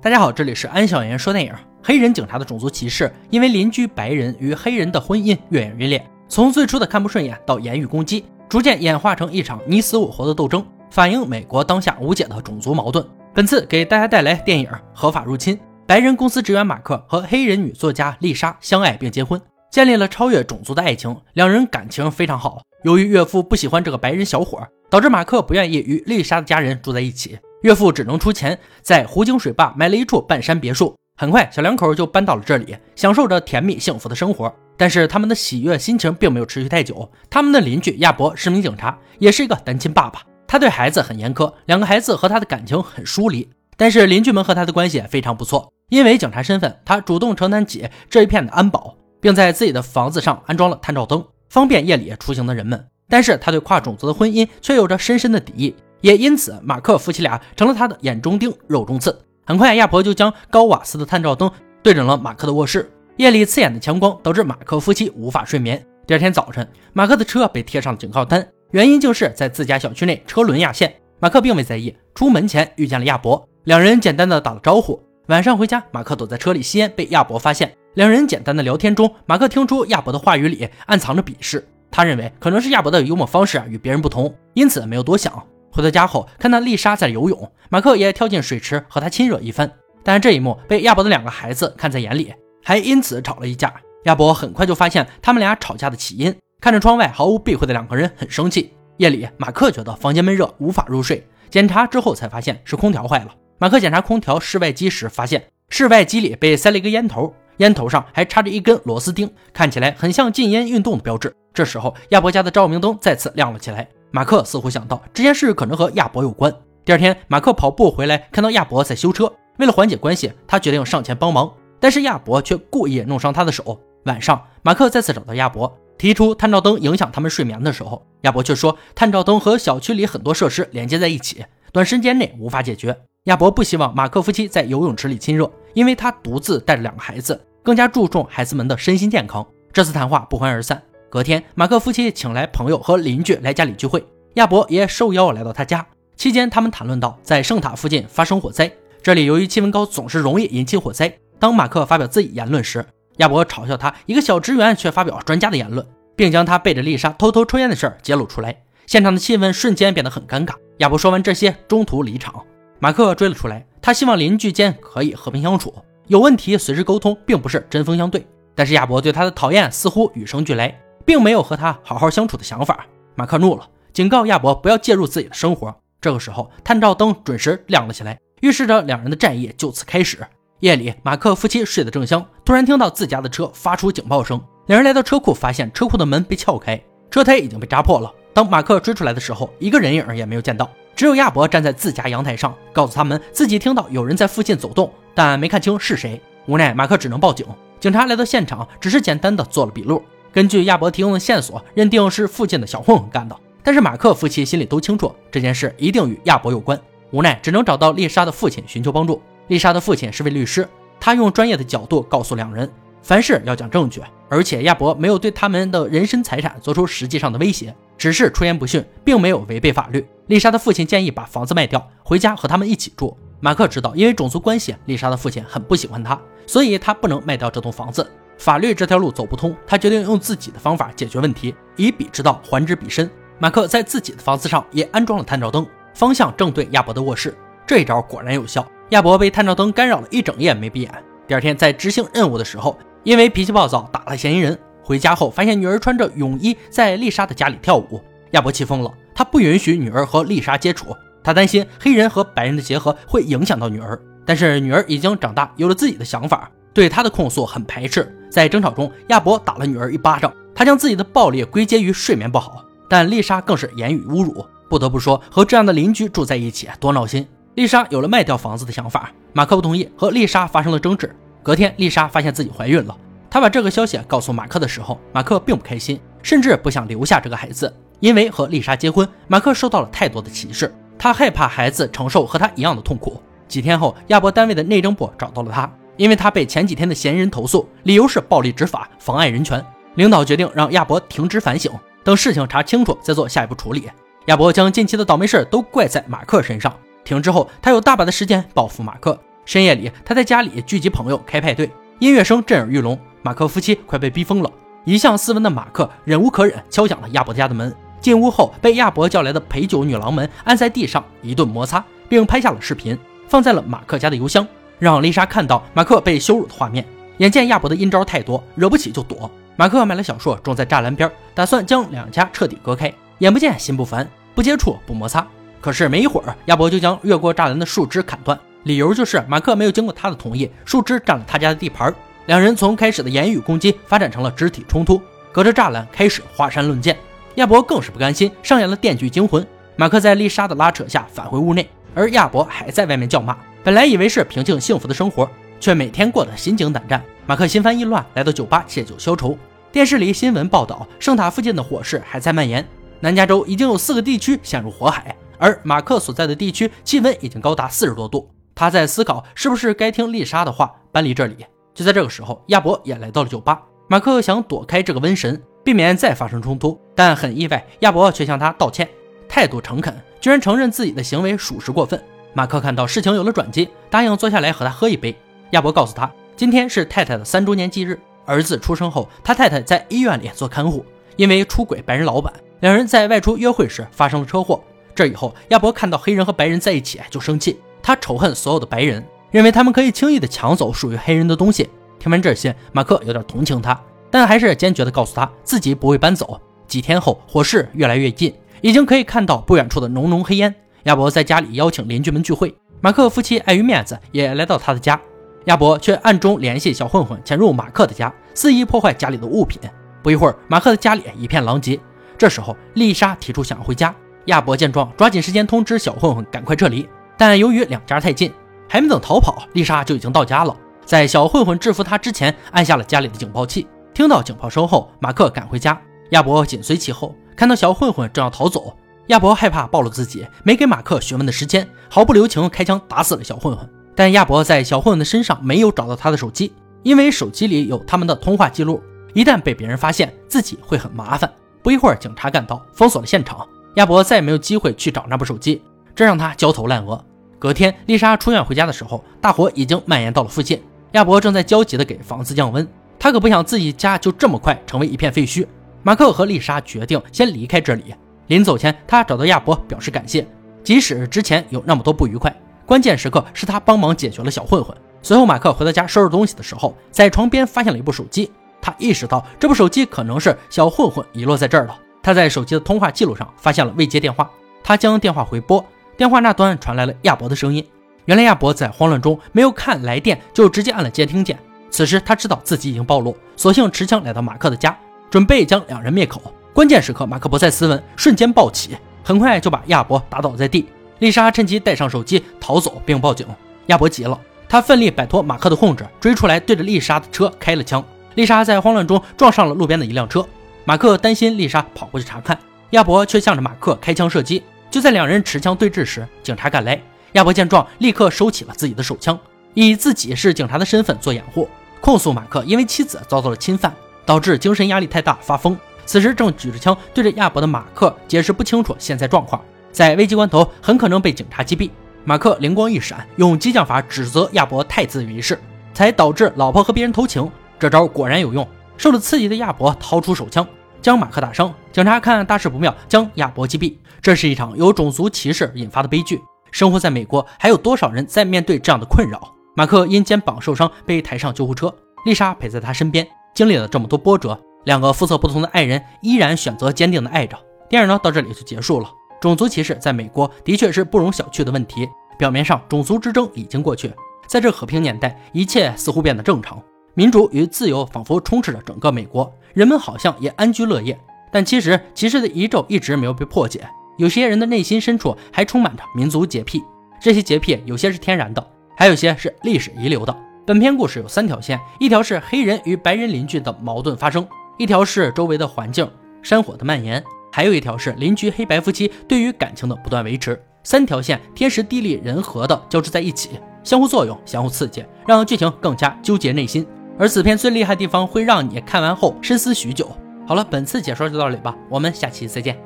大家好，这里是安小言说电影。黑人警察的种族歧视，因为邻居白人与黑人的婚姻越演越烈，从最初的看不顺眼到言语攻击，逐渐演化成一场你死我活的斗争，反映美国当下无解的种族矛盾。本次给大家带来电影《合法入侵》。白人公司职员马克和黑人女作家丽莎相爱并结婚，建立了超越种族的爱情，两人感情非常好。由于岳父不喜欢这个白人小伙，导致马克不愿意与丽莎的家人住在一起。岳父只能出钱在湖景水坝买了一处半山别墅，很快小两口就搬到了这里，享受着甜蜜幸福的生活。但是他们的喜悦心情并没有持续太久。他们的邻居亚伯是名警察，也是一个单亲爸爸，他对孩子很严苛，两个孩子和他的感情很疏离。但是邻居们和他的关系非常不错，因为警察身份，他主动承担起这一片的安保，并在自己的房子上安装了探照灯，方便夜里出行的人们。但是他对跨种族的婚姻却有着深深的敌意。也因此，马克夫妻俩成了他的眼中钉、肉中刺。很快，亚伯就将高瓦斯的探照灯对准了马克的卧室。夜里刺眼的强光导致马克夫妻无法睡眠。第二天早晨，马克的车被贴上了警告单，原因就是在自家小区内车轮压线。马克并未在意，出门前遇见了亚伯，两人简单的打了招呼。晚上回家，马克躲在车里吸烟，被亚伯发现。两人简单的聊天中，马克听出亚伯的话语里暗藏着鄙视。他认为可能是亚伯的幽默方式啊与别人不同，因此没有多想。回到家后，看到丽莎在游泳，马克也跳进水池和她亲热一番。但是这一幕被亚伯的两个孩子看在眼里，还因此吵了一架。亚伯很快就发现他们俩吵架的起因，看着窗外毫无避讳的两个人，很生气。夜里，马克觉得房间闷热，无法入睡，检查之后才发现是空调坏了。马克检查空调室外机时，发现室外机里被塞了一个烟头，烟头上还插着一根螺丝钉，看起来很像禁烟运动的标志。这时候，亚伯家的照明灯再次亮了起来。马克似乎想到这件事可能和亚伯有关。第二天，马克跑步回来，看到亚伯在修车。为了缓解关系，他决定上前帮忙，但是亚伯却故意弄伤他的手。晚上，马克再次找到亚伯，提出探照灯影响他们睡眠的时候，亚伯却说探照灯和小区里很多设施连接在一起，短时间内无法解决。亚伯不希望马克夫妻在游泳池里亲热，因为他独自带着两个孩子，更加注重孩子们的身心健康。这次谈话不欢而散。隔天，马克夫妻请来朋友和邻居来家里聚会，亚伯也受邀来到他家。期间，他们谈论到在圣塔附近发生火灾，这里由于气温高，总是容易引起火灾。当马克发表自己言论时，亚伯嘲笑他一个小职员却发表专家的言论，并将他背着丽莎偷偷抽烟的事儿揭露出来。现场的气氛瞬间变得很尴尬。亚伯说完这些，中途离场。马克追了出来，他希望邻居间可以和平相处，有问题随时沟通，并不是针锋相对。但是亚伯对他的讨厌似乎与生俱来。并没有和他好好相处的想法。马克怒了，警告亚伯不要介入自己的生活。这个时候，探照灯准时亮了起来，预示着两人的战役就此开始。夜里，马克夫妻睡得正香，突然听到自家的车发出警报声。两人来到车库，发现车库的门被撬开，车胎已经被扎破了。当马克追出来的时候，一个人影也没有见到，只有亚伯站在自家阳台上，告诉他们自己听到有人在附近走动，但没看清是谁。无奈，马克只能报警。警察来到现场，只是简单的做了笔录。根据亚伯提供的线索，认定是附近的小混混干的。但是马克夫妻心里都清楚，这件事一定与亚伯有关。无奈，只能找到丽莎的父亲寻求帮助。丽莎的父亲是位律师，他用专业的角度告诉两人，凡事要讲证据。而且亚伯没有对他们的人身财产做出实际上的威胁，只是出言不逊，并没有违背法律。丽莎的父亲建议把房子卖掉，回家和他们一起住。马克知道，因为种族关系，丽莎的父亲很不喜欢他，所以他不能卖掉这栋房子。法律这条路走不通，他决定用自己的方法解决问题，以彼之道还之彼身。马克在自己的房子上也安装了探照灯，方向正对亚伯的卧室。这一招果然有效，亚伯被探照灯干扰了一整夜没闭眼。第二天在执行任务的时候，因为脾气暴躁打了嫌疑人。回家后发现女儿穿着泳衣在丽莎的家里跳舞，亚伯气疯了，他不允许女儿和丽莎接触，他担心黑人和白人的结合会影响到女儿。但是女儿已经长大，有了自己的想法。对他的控诉很排斥，在争吵中，亚伯打了女儿一巴掌。他将自己的暴力归结于睡眠不好，但丽莎更是言语侮辱。不得不说，和这样的邻居住在一起多闹心。丽莎有了卖掉房子的想法，马克不同意，和丽莎发生了争执。隔天，丽莎发现自己怀孕了。她把这个消息告诉马克的时候，马克并不开心，甚至不想留下这个孩子，因为和丽莎结婚，马克受到了太多的歧视，他害怕孩子承受和他一样的痛苦。几天后，亚伯单位的内政部找到了他。因为他被前几天的嫌疑人投诉，理由是暴力执法，妨碍人权。领导决定让亚伯停职反省，等事情查清楚再做下一步处理。亚伯将近期的倒霉事都怪在马克身上。停职后，他有大把的时间报复马克，深夜里，他在家里聚集朋友开派对，音乐声震耳欲聋。马克夫妻快被逼疯了。一向斯文的马克忍无可忍，敲响了亚伯家的门。进屋后，被亚伯叫来的陪酒女郎们按在地上一顿摩擦，并拍下了视频，放在了马克家的邮箱，让丽莎看到马克被羞辱的画面。眼见亚伯的阴招太多，惹不起就躲。马克买了小树，种在栅栏边，打算将两家彻底隔开。眼不见心不烦，不接触不摩擦。可是没一会儿，亚伯就将越过栅栏的树枝砍断，理由就是马克没有经过他的同意，树枝占了他家的地盘。两人从开始的言语攻击发展成了肢体冲突，隔着栅栏开始华山论剑。亚伯更是不甘心，上演了电锯惊魂。马克在丽莎的拉扯下返回屋内，而亚伯还在外面叫骂。本来以为是平静幸福的生活，却每天过得心惊胆战。马克心烦意乱，来到酒吧借酒消愁。电视里新闻报道，圣塔附近的火势还在蔓延，南加州已经有四个地区陷入火海，而马克所在的地区气温已经高达四十多度。他在思考，是不是该听丽莎的话，搬离这里。就在这个时候，亚伯也来到了酒吧。马克想躲开这个瘟神，避免再发生冲突，但很意外，亚伯却向他道歉，态度诚恳，居然承认自己的行为属实过分。马克看到事情有了转机，答应坐下来和他喝一杯。亚伯告诉他，今天是太太的三周年忌日，儿子出生后，他太太在医院里做看护，因为出轨白人老板，两人在外出约会时发生了车祸。这以后，亚伯看到黑人和白人在一起就生气，他仇恨所有的白人。认为他们可以轻易的抢走属于黑人的东西。听完这些，马克有点同情他，但还是坚决的告诉他自己不会搬走。几天后，火势越来越近，已经可以看到不远处的浓浓黑烟。亚伯在家里邀请邻居们聚会，马克夫妻碍于面子也来到他的家，亚伯却暗中联系小混混潜入马克的家，肆意破坏家里的物品。不一会儿，马克的家里一片狼藉。这时候，丽莎提出想要回家，亚伯见状，抓紧时间通知小混混赶快撤离，但由于两家太近。还没等逃跑，丽莎就已经到家了。在小混混制服他之前，按下了家里的警报器。听到警报声后，马克赶回家，亚伯紧随其后。看到小混混正要逃走，亚伯害怕暴露自己，没给马克询问的时间，毫不留情开枪打死了小混混。但亚伯在小混混的身上没有找到他的手机，因为手机里有他们的通话记录，一旦被别人发现，自己会很麻烦。不一会儿，警察赶到，封锁了现场。亚伯再也没有机会去找那部手机，这让他焦头烂额。隔天，丽莎出院回家的时候，大火已经蔓延到了附近。亚伯正在焦急地给房子降温，他可不想自己家就这么快成为一片废墟。马克和丽莎决定先离开这里。临走前，他找到亚伯表示感谢，即使之前有那么多不愉快，关键时刻是他帮忙解决了小混混。随后，马克回到家收拾东西的时候，在床边发现了一部手机。他意识到这部手机可能是小混混遗落在这儿了。他在手机的通话记录上发现了未接电话，他将电话回拨。电话那端传来了亚伯的声音。原来亚伯在慌乱中没有看来电，就直接按了接听键。此时他知道自己已经暴露，索性持枪来到马克的家，准备将两人灭口。关键时刻，马克不再斯文，瞬间暴起，很快就把亚伯打倒在地。丽莎趁机带上手机逃走，并报警。亚伯急了，他奋力摆脱马克的控制，追出来对着丽莎的车开了枪。丽莎在慌乱中撞上了路边的一辆车。马克担心丽莎跑过去查看，亚伯却向着马克开枪射击。就在两人持枪对峙时，警察赶来。亚伯见状，立刻收起了自己的手枪，以自己是警察的身份做掩护，控诉马克因为妻子遭到了侵犯，导致精神压力太大发疯。此时正举着枪对着亚伯的马克解释不清楚现在状况，在危急关头很可能被警察击毙。马克灵光一闪，用激将法指责亚伯太自以为是，才导致老婆和别人偷情。这招果然有用，受了刺激的亚伯掏出手枪。将马克打伤，警察看大事不妙，将亚伯击毙。这是一场由种族歧视引发的悲剧。生活在美国，还有多少人在面对这样的困扰？马克因肩膀受伤被抬上救护车，丽莎陪在他身边。经历了这么多波折，两个肤色不同的爱人依然选择坚定的爱着。电影呢，到这里就结束了。种族歧视在美国的确是不容小觑的问题。表面上，种族之争已经过去，在这和平年代，一切似乎变得正常。民主与自由仿佛充斥着整个美国，人们好像也安居乐业。但其实歧视的遗咒一直没有被破解，有些人的内心深处还充满着民族洁癖。这些洁癖有些是天然的，还有些是历史遗留的。本片故事有三条线：一条是黑人与白人邻居的矛盾发生，一条是周围的环境山火的蔓延，还有一条是邻居黑白夫妻对于感情的不断维持。三条线天时地利人和的交织在一起，相互作用，相互刺激，让剧情更加纠结内心。而此片最厉害的地方会让你看完后深思许久。好了，本次解说就到这里吧，我们下期再见。